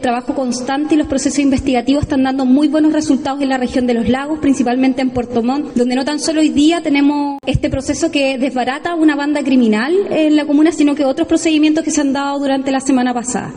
Trabajo constante y los procesos investigativos están dando muy buenos resultados en la región de los lagos, principalmente en Puerto Montt, donde no tan solo hoy día tenemos este proceso que desbarata una banda criminal en la comuna, sino que otros procedimientos que se han dado durante la semana pasada.